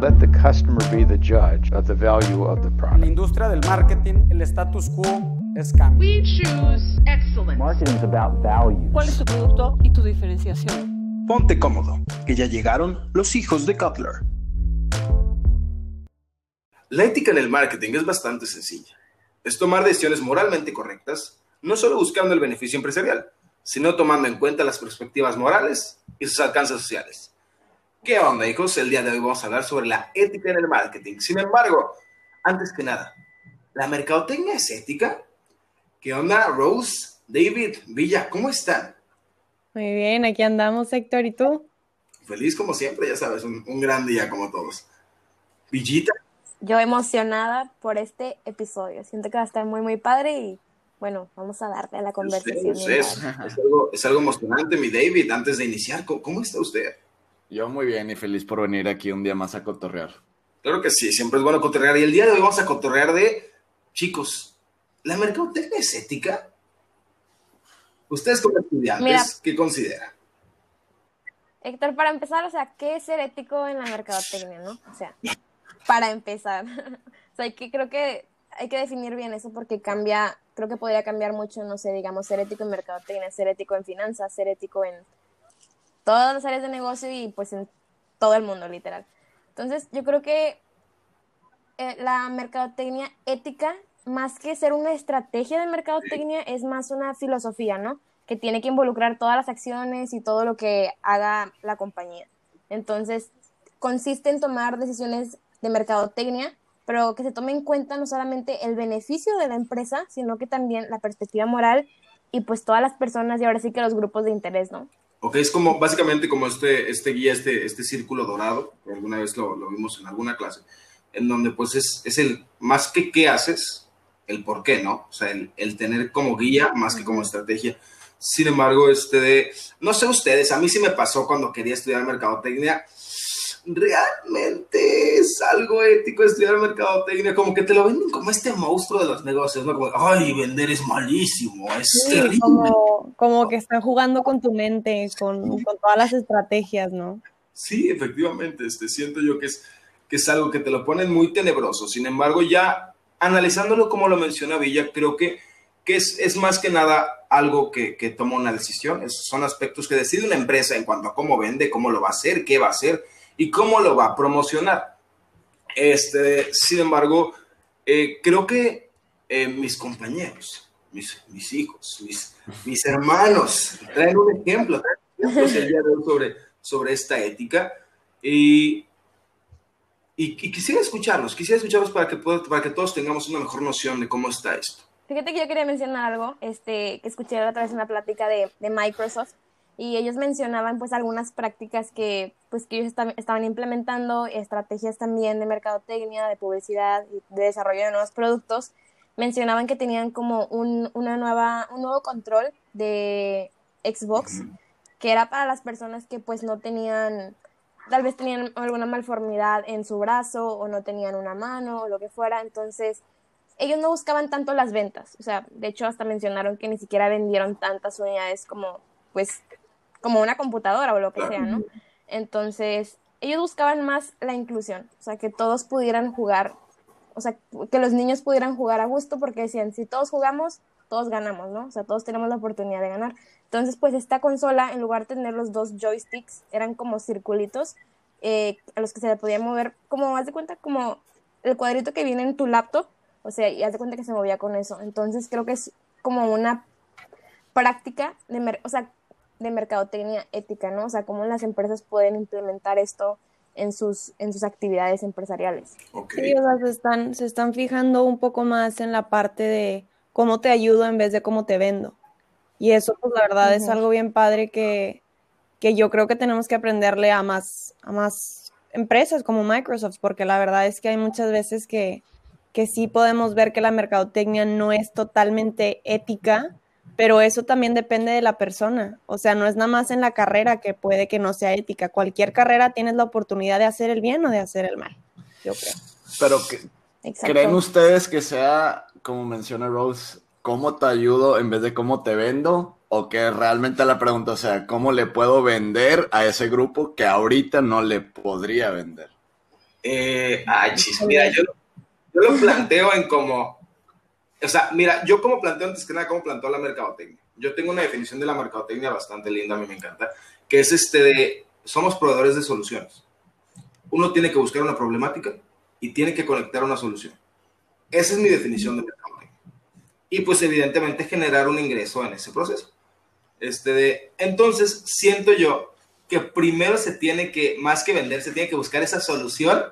Let the customer be the judge of the value of the En la product. industria del marketing, el status quo es cambio. We choose excellence. Marketing is about value. ¿Cuál es tu producto y tu diferenciación? Ponte cómodo, que ya llegaron los hijos de Cutler. La ética en el marketing es bastante sencilla. Es tomar decisiones moralmente correctas, no solo buscando el beneficio empresarial, sino tomando en cuenta las perspectivas morales y sus alcances sociales. ¿Qué onda, hijos? El día de hoy vamos a hablar sobre la ética en el marketing. Sin embargo, antes que nada, ¿la mercadotecnia es ética? ¿Qué onda, Rose, David, Villa? ¿Cómo están? Muy bien, aquí andamos, Héctor, ¿y tú? Feliz como siempre, ya sabes, un, un gran día como todos. Villita, Yo emocionada por este episodio. Siento que va a estar muy, muy padre y bueno, vamos a darle a la conversación. Usted, es, es algo, es algo emocionante, mi David. Antes de iniciar, ¿cómo, cómo está usted? Yo muy bien y feliz por venir aquí un día más a cotorrear. Claro que sí, siempre es bueno cotorrear. Y el día de hoy vamos a cotorrear de, chicos, ¿la mercadotecnia es ética? Ustedes como estudiantes, Mira. ¿qué consideran? Héctor, para empezar, o sea, ¿qué es ser ético en la mercadotecnia, no? O sea, para empezar. o sea, hay que, creo que hay que definir bien eso porque cambia, creo que podría cambiar mucho, no sé, digamos, ser ético en mercadotecnia, ser ético en finanzas, ser ético en todas las áreas de negocio y pues en todo el mundo, literal. Entonces, yo creo que eh, la mercadotecnia ética, más que ser una estrategia de mercadotecnia, es más una filosofía, ¿no? Que tiene que involucrar todas las acciones y todo lo que haga la compañía. Entonces, consiste en tomar decisiones de mercadotecnia, pero que se tome en cuenta no solamente el beneficio de la empresa, sino que también la perspectiva moral y pues todas las personas y ahora sí que los grupos de interés, ¿no? Ok, es como básicamente como este, este guía, este, este círculo dorado, que alguna vez lo, lo vimos en alguna clase, en donde pues es, es el más que qué haces, el por qué, ¿no? O sea, el, el tener como guía más que como estrategia. Sin embargo, este de, no sé ustedes, a mí sí me pasó cuando quería estudiar mercadotecnia, realmente es algo ético estudiar mercadotecnia, como que te lo venden como este monstruo de los negocios, ¿no? Como, ay, vender es malísimo, es Sí, terrible. como, como que están jugando con tu mente, con, con todas las estrategias, ¿no? Sí, efectivamente, este, siento yo que es, que es algo que te lo ponen muy tenebroso. Sin embargo, ya analizándolo como lo menciona Villa, creo que, que es, es más que nada algo que, que toma una decisión. Es- son aspectos que decide una empresa en cuanto a cómo vende, cómo lo va a hacer, qué va a hacer y cómo lo va a promocionar. Este, sin embargo, eh, creo que eh, mis compañeros, mis, mis hijos, mis, mis hermanos, traen un ejemplo, traen sobre, sobre esta ética. Y, y, y quisiera escucharlos, quisiera escucharlos para que, para que todos tengamos una mejor noción de cómo está esto. Fíjate que yo quería mencionar algo, este, que escuché la otra vez una plática de, de Microsoft y ellos mencionaban pues algunas prácticas que pues que ellos estaban, estaban implementando, estrategias también de mercadotecnia, de publicidad y de desarrollo de nuevos productos. Mencionaban que tenían como un, una nueva, un nuevo control de Xbox que era para las personas que pues no tenían, tal vez tenían alguna malformidad en su brazo o no tenían una mano o lo que fuera, entonces ellos no buscaban tanto las ventas, o sea, de hecho hasta mencionaron que ni siquiera vendieron tantas unidades como, pues, como una computadora o lo que sea, ¿no? Entonces, ellos buscaban más la inclusión, o sea, que todos pudieran jugar, o sea, que los niños pudieran jugar a gusto porque decían, si todos jugamos, todos ganamos, ¿no? O sea, todos tenemos la oportunidad de ganar. Entonces, pues esta consola, en lugar de tener los dos joysticks, eran como circulitos eh, a los que se le podía mover, como, haz de cuenta, como el cuadrito que viene en tu laptop, o sea, y haz de cuenta que se movía con eso. Entonces, creo que es como una práctica de, o sea, de mercadotecnia ética, ¿no? O sea, cómo las empresas pueden implementar esto en sus, en sus actividades empresariales. Ok. Sí, o sea, se están, se están fijando un poco más en la parte de cómo te ayudo en vez de cómo te vendo. Y eso, pues la verdad, es Ujú. algo bien padre que, que yo creo que tenemos que aprenderle a más, a más empresas como Microsoft, porque la verdad es que hay muchas veces que, que sí podemos ver que la mercadotecnia no es totalmente ética, pero eso también depende de la persona. O sea, no es nada más en la carrera que puede que no sea ética. Cualquier carrera tienes la oportunidad de hacer el bien o de hacer el mal, yo creo. Pero que. ¿creen ustedes que sea, como menciona Rose, cómo te ayudo en vez de cómo te vendo? O que realmente la pregunta sea, ¿cómo le puedo vender a ese grupo que ahorita no le podría vender? Eh, ay, chis, mira, yo, yo lo planteo en como, o sea, mira, yo como planteo antes que nada, como planteo la mercadotecnia. Yo tengo una definición de la mercadotecnia bastante linda, a mí me encanta, que es este de, somos proveedores de soluciones. Uno tiene que buscar una problemática y tiene que conectar una solución. Esa es mi definición de mercadotecnia. Y pues evidentemente generar un ingreso en ese proceso. Este de, entonces, siento yo que primero se tiene que, más que vender, se tiene que buscar esa solución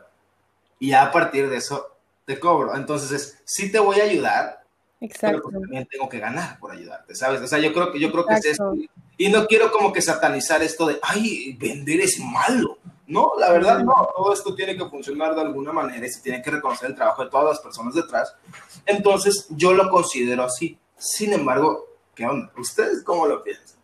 y a partir de eso te cobro. Entonces es, sí te voy a ayudar, Exacto. pero también tengo que ganar por ayudarte, ¿sabes? O sea, yo creo que, yo creo que es esto. Y no quiero como que satanizar esto de, ay, vender es malo. No, la verdad no, todo esto tiene que funcionar de alguna manera y se tiene que reconocer el trabajo de todas las personas detrás. Entonces, yo lo considero así. Sin embargo, ¿qué onda? ¿Ustedes cómo lo piensan?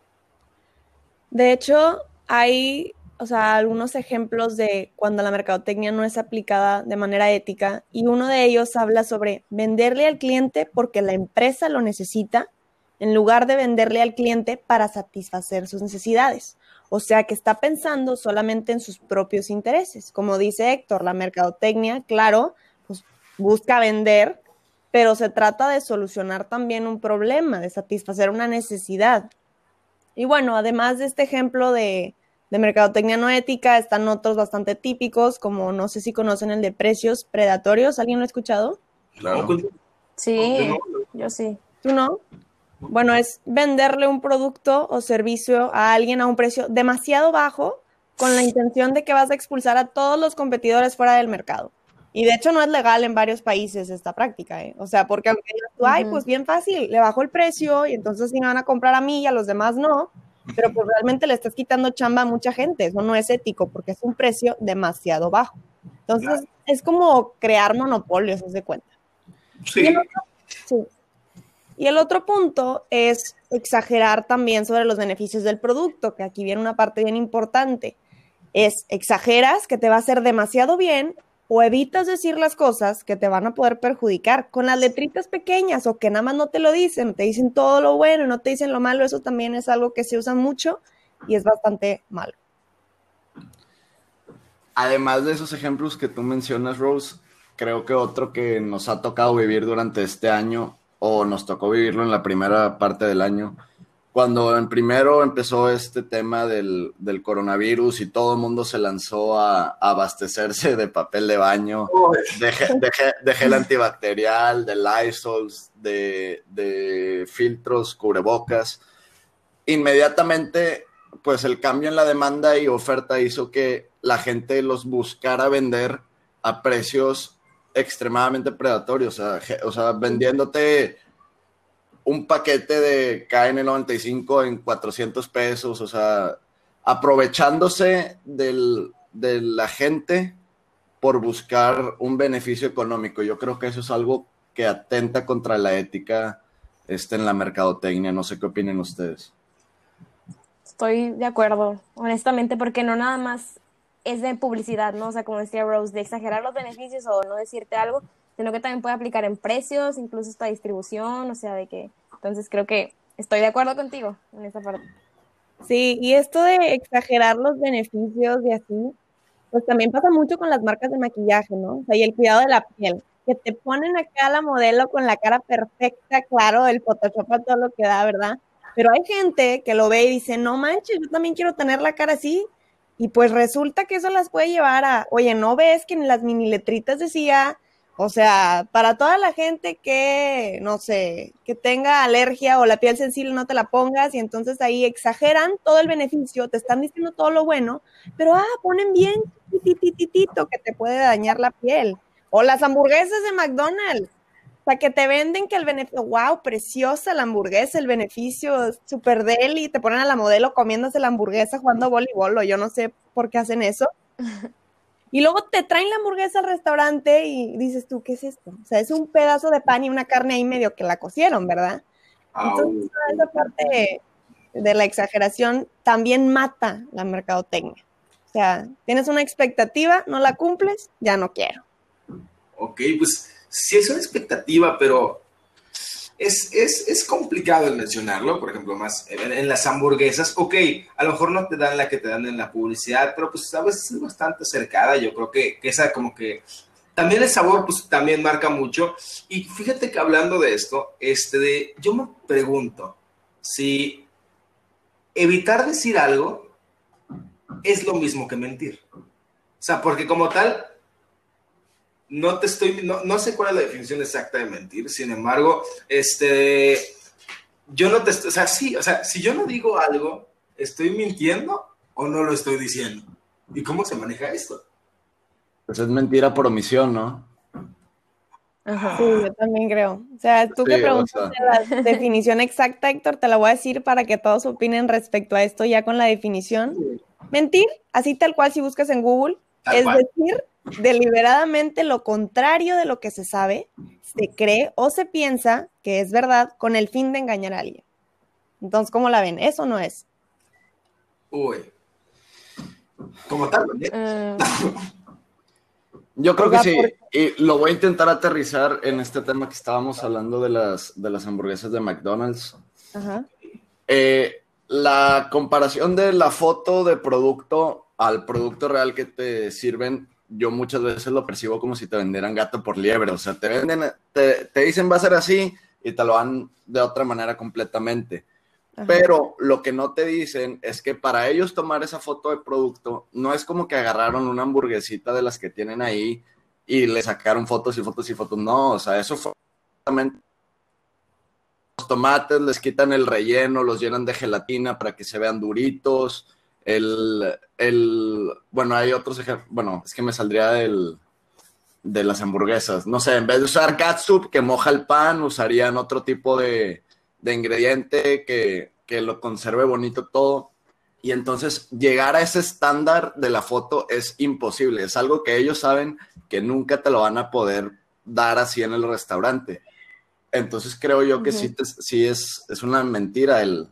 De hecho, hay, o sea, algunos ejemplos de cuando la mercadotecnia no es aplicada de manera ética y uno de ellos habla sobre venderle al cliente porque la empresa lo necesita en lugar de venderle al cliente para satisfacer sus necesidades. O sea, que está pensando solamente en sus propios intereses. Como dice Héctor, la mercadotecnia, claro, pues busca vender, pero se trata de solucionar también un problema, de satisfacer una necesidad. Y bueno, además de este ejemplo de, de mercadotecnia no ética, están otros bastante típicos, como no sé si conocen el de precios predatorios. ¿Alguien lo ha escuchado? Claro. Sí, yo sí. ¿Tú no? Bueno, es venderle un producto o servicio a alguien a un precio demasiado bajo con la intención de que vas a expulsar a todos los competidores fuera del mercado. Y de hecho no es legal en varios países esta práctica, ¿eh? O sea, porque aunque digas tú, ay, pues bien fácil, le bajo el precio y entonces sí me van a comprar a mí y a los demás no, pero pues realmente le estás quitando chamba a mucha gente, eso no es ético porque es un precio demasiado bajo. Entonces es como crear monopolios, haz de cuenta. Y Sí, el otro- sí. Y el otro punto es exagerar también sobre los beneficios del producto, que aquí viene una parte bien importante. Es exageras que te va a hacer demasiado bien o evitas decir las cosas que te van a poder perjudicar con las letritas pequeñas o que nada más no te lo dicen, te dicen todo lo bueno no te dicen lo malo, eso también es algo que se usa mucho y es bastante malo. Además de esos ejemplos que tú mencionas, Rose, creo que otro que nos ha tocado vivir durante este año, o nos tocó vivirlo en la primera parte del año, cuando en primero empezó este tema del, del coronavirus y todo el mundo se lanzó a, a abastecerse de papel de baño, de, ge- de ge- de gel antibacterial, de Lysol, de, de filtros, cubrebocas. Inmediatamente, pues el cambio en la demanda y oferta hizo que la gente los buscara vender a precios extremadamente predatorios, o sea, o sea, vendiéndote un paquete de KN95 en 400 pesos, o sea, aprovechándose de la gente por buscar un beneficio económico. Yo creo que eso es algo que atenta contra la ética este, en la mercadotecnia. No sé qué opinen ustedes. Estoy de acuerdo, honestamente, porque no nada más es de publicidad, ¿no? O sea, como decía Rose, de exagerar los beneficios o no decirte algo, sino que también puede aplicar en precios, incluso esta distribución, o sea, de que, entonces creo que estoy de acuerdo contigo en esa parte. Sí, y esto de exagerar los beneficios y así, pues también pasa mucho con las marcas de maquillaje, ¿no? O sea, y el cuidado de la piel, que te ponen acá la modelo con la cara perfecta, claro, el Photoshop a todo lo que da, ¿verdad? Pero hay gente que lo ve y dice, no manches, yo también quiero tener la cara así. Y pues resulta que eso las puede llevar a, oye, ¿no ves que en las mini letritas decía, o sea, para toda la gente que, no sé, que tenga alergia o la piel sensible, no te la pongas y entonces ahí exageran todo el beneficio, te están diciendo todo lo bueno, pero ah, ponen bien titititito que te puede dañar la piel. O las hamburguesas de McDonald's. O sea, que te venden que el beneficio, wow, preciosa la hamburguesa, el beneficio super deli, te ponen a la modelo comiéndose la hamburguesa jugando voleibol, o yo no sé por qué hacen eso. Y luego te traen la hamburguesa al restaurante y dices tú, ¿qué es esto? O sea, es un pedazo de pan y una carne ahí medio que la cocieron, ¿verdad? Entonces, esa parte de la exageración también mata la mercadotecnia. O sea, tienes una expectativa, no la cumples, ya no quiero. Ok, pues sí es una expectativa, pero es, es, es, complicado el mencionarlo, por ejemplo, más en, las hamburguesas, ok, a lo mejor no te dan la que te dan en la publicidad, pero pues a veces es bastante acercada, yo creo que, que esa como que también el sabor pues también marca mucho. Y fíjate que hablando de esto, este de, yo me pregunto si evitar decir algo es lo mismo que mentir. O sea, porque como tal, no te estoy, no, sé cuál es la definición exacta de mentir, sin embargo, este, yo no te, o sea, sí, o sea, si yo no digo algo, ¿estoy mintiendo o no lo estoy diciendo? ¿Y cómo se maneja esto? Pues es mentira por omisión, ¿no? Ajá. Sí, yo también creo. O sea, tú que preguntas la definición exacta, Héctor, te la voy a decir para que todos opinen respecto a esto ya con la definición. Mentir, así tal cual si buscas en Google, es decir deliberadamente lo contrario de lo que se sabe, se cree o se piensa que es verdad con el fin de engañar a alguien. Entonces, ¿cómo la ven? ¿Eso no es? Uy. ¿Cómo tal? Eh. Yo creo que sí, y lo voy a intentar aterrizar en este tema que estábamos hablando de las, de las hamburguesas de McDonald's. Eh, la comparación de la foto de producto al producto real que te sirven yo muchas veces lo percibo como si te vendieran gato por liebre. O sea, te venden, te, dicen va a ser así y te lo dan de otra manera completamente. Pero lo que no te dicen es que para ellos tomar esa foto de producto no es como que agarraron una hamburguesita de las que tienen ahí y le sacaron fotos y fotos y fotos. No, o sea, eso fue los tomates, les quitan el relleno, los llenan de gelatina para que se vean duritos el, el, bueno, hay otros ejemplos, bueno, es que me saldría del, de las hamburguesas. No sé, en vez de usar catsup que moja el pan, usarían otro tipo de, de ingrediente que, que, lo conserve bonito todo. Y entonces llegar a ese estándar de la foto es imposible. Es algo que ellos saben que nunca te lo van a poder dar así en el restaurante. Entonces creo yo que sí, sí es, es una mentira el,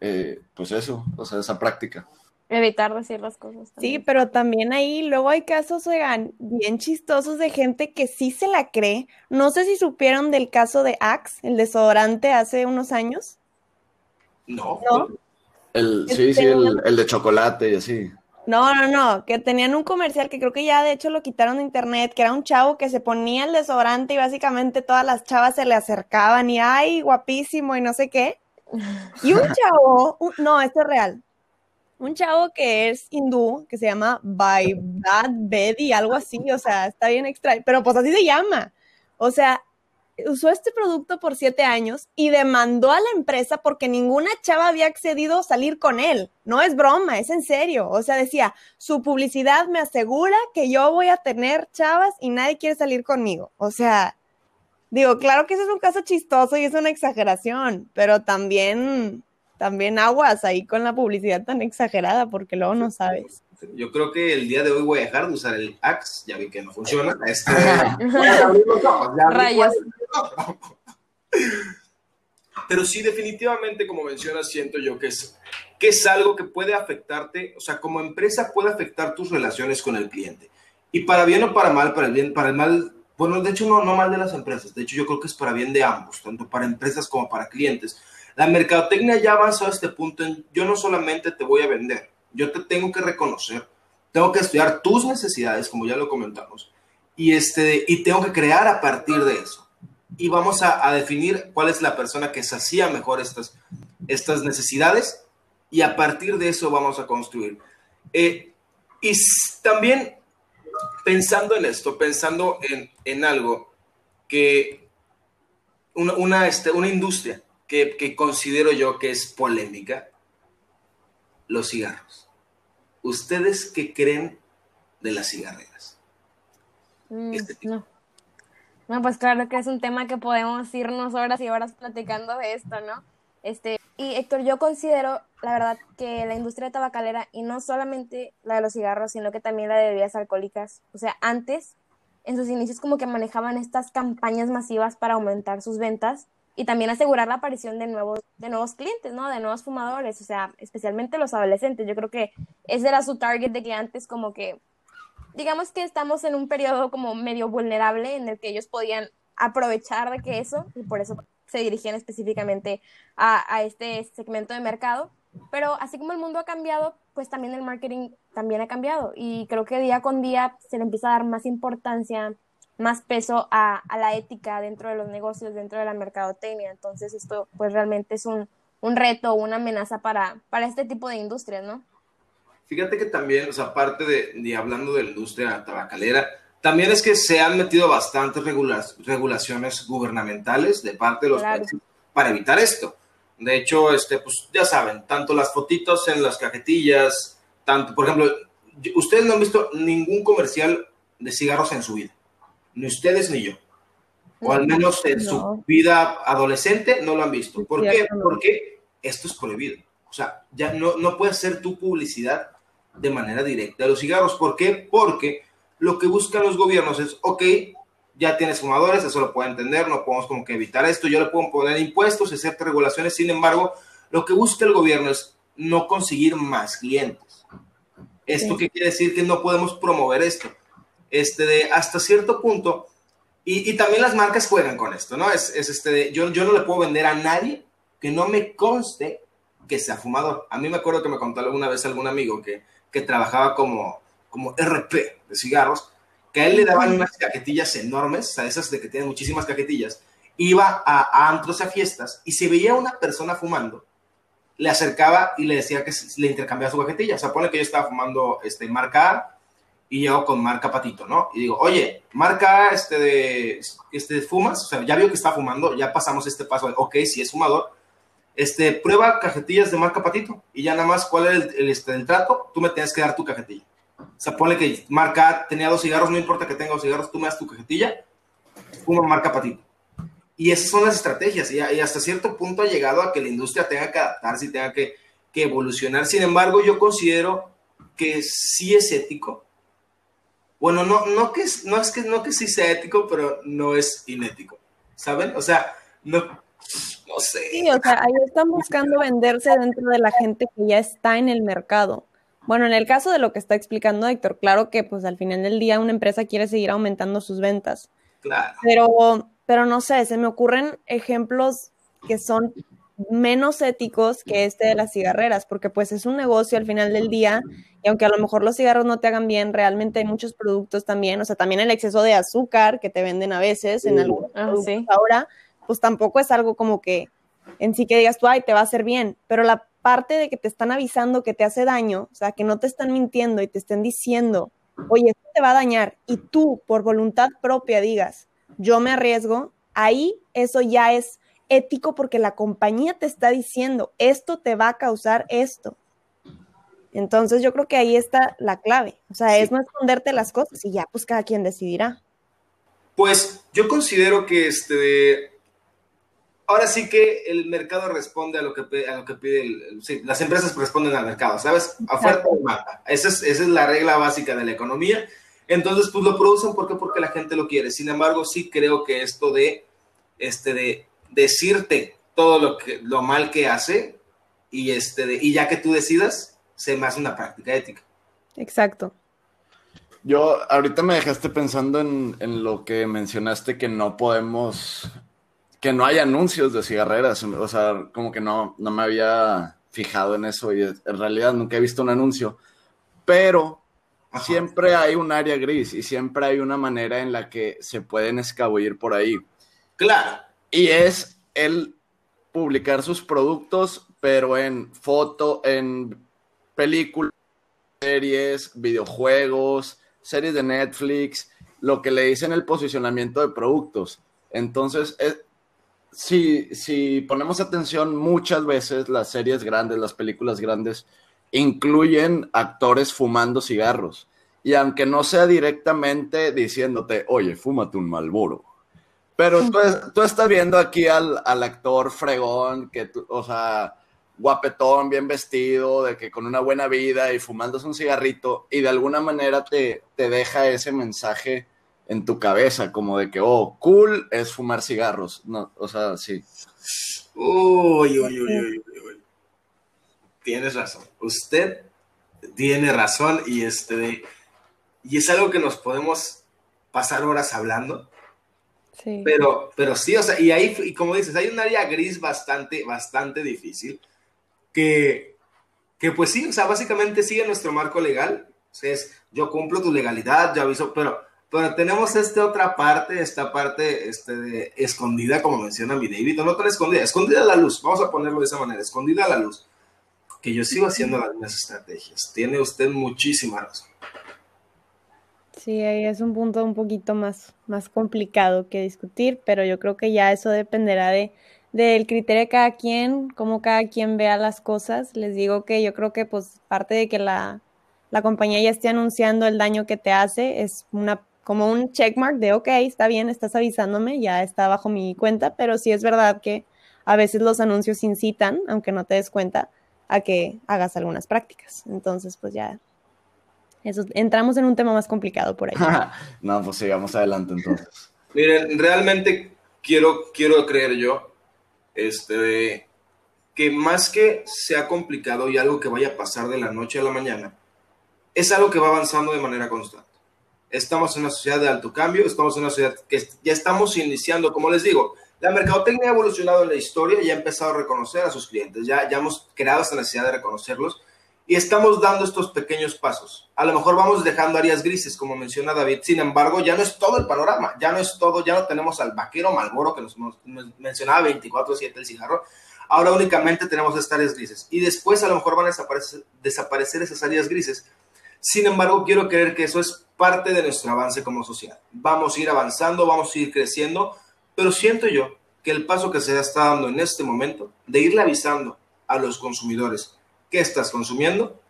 eh, pues eso, o sea, esa práctica. Evitar decir las cosas. Sí, pero también ahí luego hay casos, oigan, bien chistosos de gente que sí se la cree. No sé si supieron del caso de Axe, el desodorante hace unos años. No. El, sí, sí, el, el, de chocolate y así. No, no, no, que tenían un comercial que creo que ya de hecho lo quitaron de internet, que era un chavo que se ponía el desodorante y básicamente todas las chavas se le acercaban y ay, guapísimo y no sé qué. Y un chavo, no, esto es real. Un chavo que es hindú, que se llama Vaibhad Bedi, algo así, o sea, está bien extraño, pero pues así se llama. O sea, usó este producto por siete años y demandó a la empresa porque ninguna chava había accedido a salir con él. No es broma, es en serio. O sea, decía, su publicidad me asegura que yo voy a tener chavas y nadie quiere salir conmigo. O sea, Digo, claro que ese es un caso chistoso y es una exageración, pero también, también aguas ahí con la publicidad tan exagerada porque luego no sabes. Yo creo que el día de hoy voy a dejar de usar el Axe, ya vi que no funciona. Este, Rayos. Pero sí, definitivamente, como mencionas, siento yo que es, que es algo que puede afectarte, o sea, como empresa puede afectar tus relaciones con el cliente. Y para bien o para mal, para el bien, para el mal bueno, de hecho no, no mal de las empresas, de hecho yo creo que es para bien de ambos, tanto para empresas como para clientes. La mercadotecnia ya avanzó a este punto en yo no solamente te voy a vender, yo te tengo que reconocer, tengo que estudiar tus necesidades, como ya lo comentamos, y, este, y tengo que crear a partir de eso. Y vamos a, definir cuál es la persona que sacía mejor estas, estas necesidades y a partir de eso vamos a construir. Eh, y también pensando en esto, pensando en, algo que una, este, una, industria que, considero yo que es polémica, los cigarros. ¿Ustedes qué creen de las cigarreras? Mm, este no. no, pues claro que es un tema que podemos irnos horas y horas platicando de esto, ¿no? Este, y Héctor, yo considero, la verdad, que la industria tabacalera, y no solamente la de los cigarros, sino que también la de bebidas alcohólicas, o sea, antes, en sus inicios como que manejaban estas campañas masivas para aumentar sus ventas y también asegurar la aparición de nuevos, de nuevos clientes, ¿no? De nuevos fumadores, o sea, especialmente los adolescentes. Yo creo que ese era su target de que antes como que, digamos que estamos en un periodo como medio vulnerable en el que ellos podían aprovechar de que eso, y por eso se dirigían específicamente a, a este segmento de mercado. Pero así como el mundo ha cambiado, pues también el marketing también ha cambiado y creo que día con día se le empieza a dar más importancia, más peso a, a la ética dentro de los negocios, dentro de la mercadotecnia. Entonces esto pues realmente es un, un reto, una amenaza para, para este tipo de industrias, ¿no? Fíjate que también, o sea, aparte de, de hablando de la industria tabacalera, también es que se han metido bastantes regula regulaciones gubernamentales de parte de los Claro. países para evitar esto. De hecho, este, pues ya saben, tanto las fotitos en las cajetillas, tanto, por ejemplo, ustedes no han visto ningún comercial de cigarros en su vida, ni ustedes ni yo. O al menos en su vida adolescente no lo han visto. ¿Por qué? no. Porque esto es prohibido. O sea, ya no, no puedes hacer tu publicidad de manera directa de los cigarros. ¿Por qué? Porque lo que buscan los gobiernos es, ok, ya tienes fumadores, eso lo puedo entender, no podemos como que evitar esto, yo le puedo poner impuestos ciertas regulaciones, sin embargo, lo que busca el gobierno es no conseguir más clientes. ¿Esto Sí. qué quiere decir? Que no podemos promover esto. Este de hasta cierto punto, y, y también las marcas juegan con esto, ¿no? Es, es este de, yo, yo no le puedo vender a nadie que no me conste que sea fumador. A mí me acuerdo que me contó alguna vez algún amigo que, que trabajaba como, como RP de cigarros, que a él le daban unas cajetillas enormes, sea, esas de que tienen muchísimas cajetillas, iba a, a antros, a fiestas, y se veía una persona fumando, le acercaba y le decía que le intercambiaba su cajetilla. O sea, pone que yo estaba fumando este, marca A y yo con marca Patito, ¿no? Y digo, oye, marca A, este de, este, ¿fumas? O sea, ya vio que está fumando, ya pasamos este paso de, ok, si es fumador, este, prueba cajetillas de marca Patito y ya nada más, ¿cuál es el, este, trato? Tú me tienes que dar tu cajetilla. O sea, ponle que marca tenía dos cigarros, no importa que tenga dos cigarros, tú me das tu cajetilla, fuma marca Patito. Y esas son las estrategias, y, hasta cierto punto ha llegado a que la industria tenga que adaptarse y tenga que, que evolucionar. Sin embargo, yo considero que sí es ético. Bueno, no, no, que, no es que no que sí sea ético, pero no es inético. ¿Saben? O sea, no, no sé. O sea, ahí están buscando venderse dentro de la gente que ya está en el mercado. Bueno, en el caso de lo que está explicando Héctor, claro que pues al final del día una empresa quiere seguir aumentando sus ventas, Claro. pero, pero no sé, se me ocurren ejemplos que son menos éticos que este de las cigarreras, porque pues es un negocio al final del día y aunque a lo mejor los cigarros no te hagan bien, realmente hay muchos productos también, o sea, también el exceso de azúcar que te venden a veces en algunos Ah, productos sí. ahora, pues tampoco es algo como que en sí que digas tú, ay, te va a hacer bien, pero la parte de que te están avisando que te hace daño, o sea, que no te están mintiendo y te estén diciendo, oye, esto te va a dañar, y tú por voluntad propia digas, yo me arriesgo, ahí eso ya es ético porque la compañía te está diciendo, esto te va a causar esto. Entonces yo creo que ahí está la clave, o sea, Sí. es no esconderte las cosas y ya, pues cada quien decidirá. Pues yo considero que este ahora sí que el mercado responde a lo que pide, a lo que pide el- el- sí, las empresas responden al mercado, ¿sabes? Oferta y demanda. Esa es, esa es la regla básica de la economía. Entonces, pues lo producen ¿por qué? porque la gente lo quiere. Sin embargo, sí creo que esto de este de decirte todo lo que lo mal que hace y este de, y ya que tú decidas, se me hace una práctica ética. Exacto. Yo ahorita me dejaste pensando en, en lo que mencionaste que no podemos, que no hay anuncios de cigarreras, o sea, como que no, no me había fijado en eso y en realidad nunca he visto un anuncio, pero Ajá. siempre hay un área gris y siempre hay una manera en la que se pueden escabullir por ahí. Claro. Y es el publicar sus productos, pero en foto, en películas, series, videojuegos, series de Netflix, lo que le dicen el posicionamiento de productos. Entonces, es- si, si ponemos atención, muchas veces las series grandes, las películas grandes, incluyen actores fumando cigarros. Y aunque no sea directamente diciéndote, oye, fúmate un Malboro. Pero tú, estás viendo aquí al, al actor fregón, que, tú- o sea, guapetón, bien vestido, de que con una buena vida y fumándose un cigarrito, y de alguna manera te, te deja ese mensaje en tu cabeza, como de que, oh, cool es fumar cigarros. No, o sea, sí. Uy, uy, uy, uy, uy, uy. Tienes razón. Usted tiene razón y este y es algo que nos podemos pasar horas hablando. Sí. Pero, pero sí, o sea, y ahí, y como dices, hay un área gris bastante, bastante difícil que, que pues sí, o sea, básicamente sigue nuestro marco legal. O sea, es, yo cumplo tu legalidad, yo aviso, pero, pero tenemos esta otra parte, esta parte este, de, escondida, como menciona mi David, no tan escondida, escondida a la luz, vamos a ponerlo de esa manera, escondida a la luz, que yo sigo haciendo las mismas estrategias. Tiene usted muchísima razón. Sí, ahí es un punto un poquito más, más complicado que discutir, pero yo creo que ya eso dependerá de, del criterio de cada quien, cómo cada quien vea las cosas. Les digo que yo creo que pues parte de que la, la compañía ya esté anunciando el daño que te hace es una como un checkmark de, ok, está bien, estás avisándome, ya está bajo mi cuenta, pero sí es verdad que a veces los anuncios incitan, aunque no te des cuenta, a que hagas algunas prácticas. Entonces, pues ya eso, entramos en un tema más complicado por ahí. no, pues sigamos adelante entonces. Miren, realmente quiero, quiero creer yo este, que más que sea complicado y algo que vaya a pasar de la noche a la mañana, es algo que va avanzando de manera constante. Estamos en una sociedad de alto cambio, estamos en una sociedad que ya estamos iniciando, como les digo, la mercadotecnia ha evolucionado en la historia y ha empezado a reconocer a sus clientes, ya, ya hemos creado esta necesidad de reconocerlos y estamos dando estos pequeños pasos. A lo mejor vamos dejando áreas grises, como menciona David. Sin embargo, ya no es todo el panorama, ya no es todo, ya no tenemos al vaquero Malboro que nos, mencionaba 24/7 el cigarro. Ahora únicamente tenemos estas áreas grises y después a lo mejor van a desaparecer, desaparecer esas áreas grises. Sin embargo, quiero creer que eso es parte de nuestro avance como sociedad. Vamos a ir avanzando, vamos a ir creciendo, pero siento yo que el paso que se está dando en este momento de irle avisando a los consumidores qué estás consumiendo,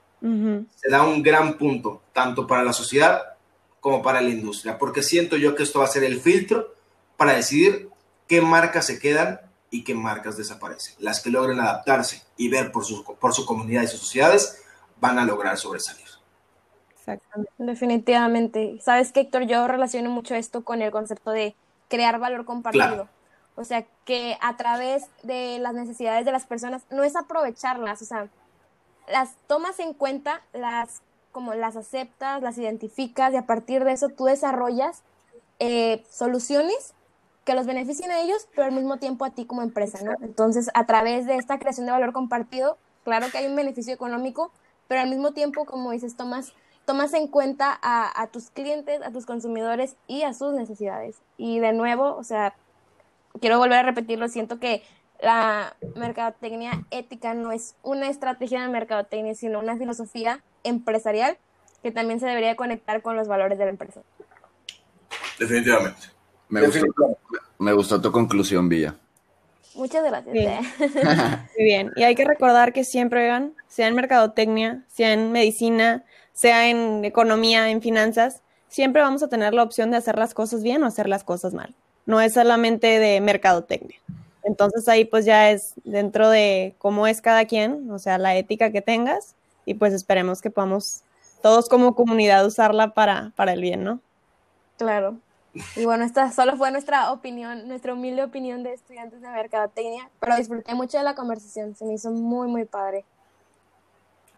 será un gran punto, tanto para la sociedad como para la industria, porque siento yo que esto va a ser el filtro para decidir qué marcas se quedan y qué marcas desaparecen. Las que logren adaptarse y ver por su, por su comunidad y sus sociedades van a lograr sobresalir. Exactamente. Definitivamente. ¿Sabes qué, Héctor? Yo relaciono mucho esto con el concepto de crear valor compartido. O sea, que a través de las necesidades de las personas, no es aprovecharlas, o sea, las tomas en cuenta, las como las aceptas, las identificas y a partir de eso tú desarrollas eh, soluciones que los beneficien a ellos, pero al mismo tiempo a ti como empresa, ¿no? Entonces, a través de esta creación de valor compartido, claro que hay un beneficio económico, pero al mismo tiempo, como dices, tomas, tomas en cuenta a, a tus clientes, a tus consumidores y a sus necesidades. Y de nuevo, o sea, quiero volver a repetirlo, siento que la mercadotecnia ética no es una estrategia de mercadotecnia, sino una filosofía empresarial que también se debería conectar con los valores de la empresa. Definitivamente. Me, Gustó, me gustó tu conclusión, Villa. Muchas gracias. Eh. Muy bien. Y hay que recordar que siempre, vean, sea en mercadotecnia, sea en medicina, sea en economía, en finanzas, siempre vamos a tener la opción de hacer las cosas bien o hacer las cosas mal. No es solamente de mercadotecnia. Entonces ahí pues ya es dentro de cómo es cada quien, o sea, la ética que tengas y pues esperemos que podamos todos como comunidad usarla para, para el bien, ¿no? Claro. Y bueno, esta solo fue nuestra opinión, nuestra humilde opinión de estudiantes de mercadotecnia, pero disfruté mucho de la conversación, se me hizo muy, muy padre.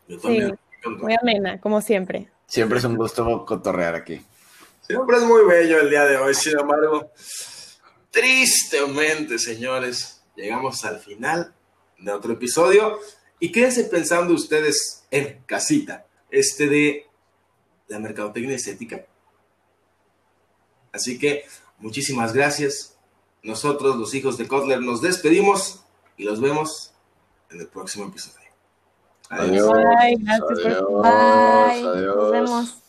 Sí, muy amena, como siempre. Siempre es un gusto cotorrear aquí. Siempre es muy bello el día de hoy, sin embargo, tristemente, señores, llegamos al final de otro episodio. Y quédense pensando ustedes en casita, este de la mercadotecnia estética. Así que muchísimas gracias. Nosotros, los hijos de Kotler, nos despedimos y los vemos en el próximo episodio. Adiós. Bye, gracias adiós, Bye. adiós. Nos vemos.